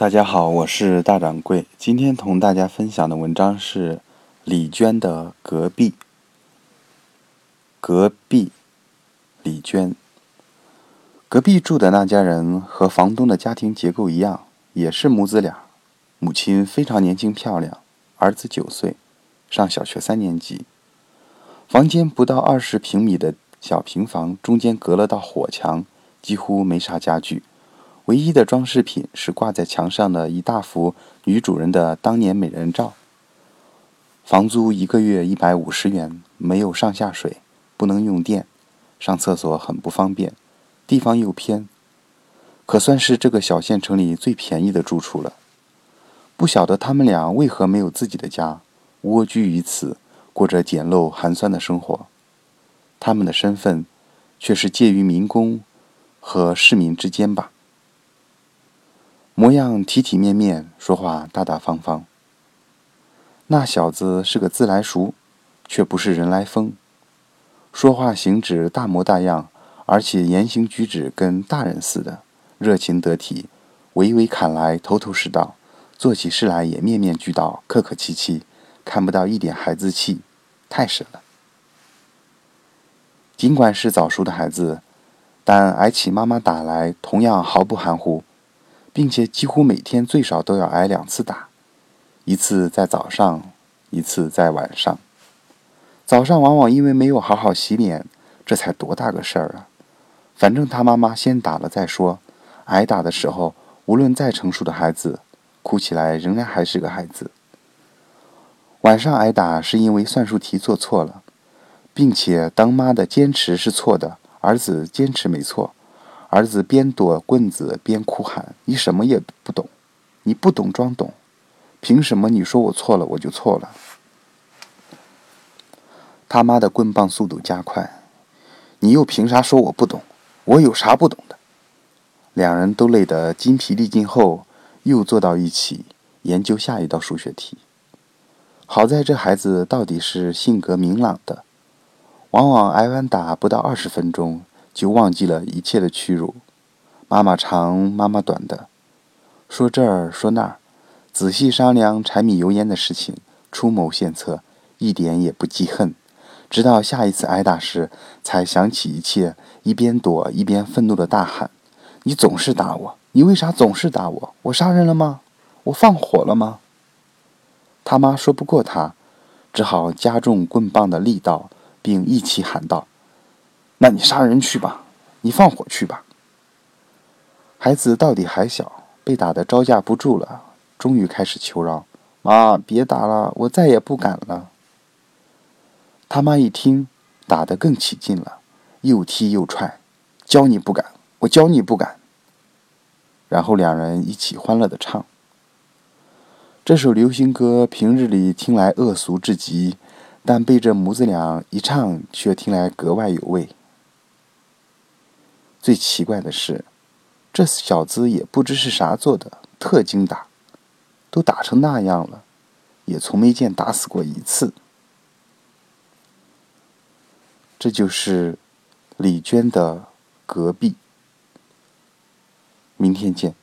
大家好，我是大掌柜。今天同大家分享的文章是李娟的隔壁。隔壁，李娟。隔壁住的那家人和房东的家庭结构一样，也是母子俩。母亲非常年轻漂亮，儿子九岁，上小学三年级。房间不到二十平米的小平房，中间隔了道火墙，几乎没啥家具。唯一的装饰品是挂在墙上的一大幅女主人的当年美人照。房租一个月一百五十元，没有上下水，不能用电，上厕所很不方便，地方又偏，可算是这个小县城里最便宜的住处了。不晓得他们俩为何没有自己的家，蜗居于此，过着简陋寒酸的生活。他们的身份，却是介于民工和市民之间吧。模样体体面面，说话大大方方。那小子是个自来熟，却不是人来疯。说话行止大模大样，而且言行举止跟大人似的，热情得体，娓娓侃来，头头是道，做起事来也面面俱到，客客气气，看不到一点孩子气，太神了。尽管是早熟的孩子，但挨起妈妈打来，同样毫不含糊。并且几乎每天最少都要挨两次打，一次在早上，一次在晚上。早上往往因为没有好好洗脸，这才多大个事儿啊！反正他妈妈先打了再说。挨打的时候，无论再成熟的孩子，哭起来仍然还是个孩子。晚上挨打是因为算术题做错了，并且当妈的坚持是错的，儿子坚持没错。儿子边躲棍子边哭喊：“你什么也不懂，你不懂装懂，凭什么你说我错了我就错了？”他妈的棍棒速度加快，你又凭啥说我不懂？我有啥不懂的？两人都累得筋疲力尽后，又坐到一起研究下一道数学题。好在这孩子到底是性格明朗的，往往挨完打不到二十分钟。就忘记了一切的屈辱，妈妈长妈妈短的，说这儿说那儿，仔细商量柴米油盐的事情，出谋献策，一点也不记恨。直到下一次挨打时，才想起一切，一边躲一边愤怒的大喊：“你总是打我！你为啥总是打我？我杀人了吗？我放火了吗？”他妈说不过他，只好加重棍棒的力道，并一起喊道。那你杀人去吧，你放火去吧。孩子到底还小，被打得招架不住了，终于开始求饶：“妈，别打了，我再也不敢了。”他妈一听，打得更起劲了，又踢又踹：“教你不敢，我教你不敢。”然后两人一起欢乐地唱。这首流行歌平日里听来恶俗至极，但被这母子俩一唱，却听来格外有味。最奇怪的是，这小子也不知是啥做的，特精打，都打成那样了，也从没见打死过一次。这就是李娟的隔壁。明天见。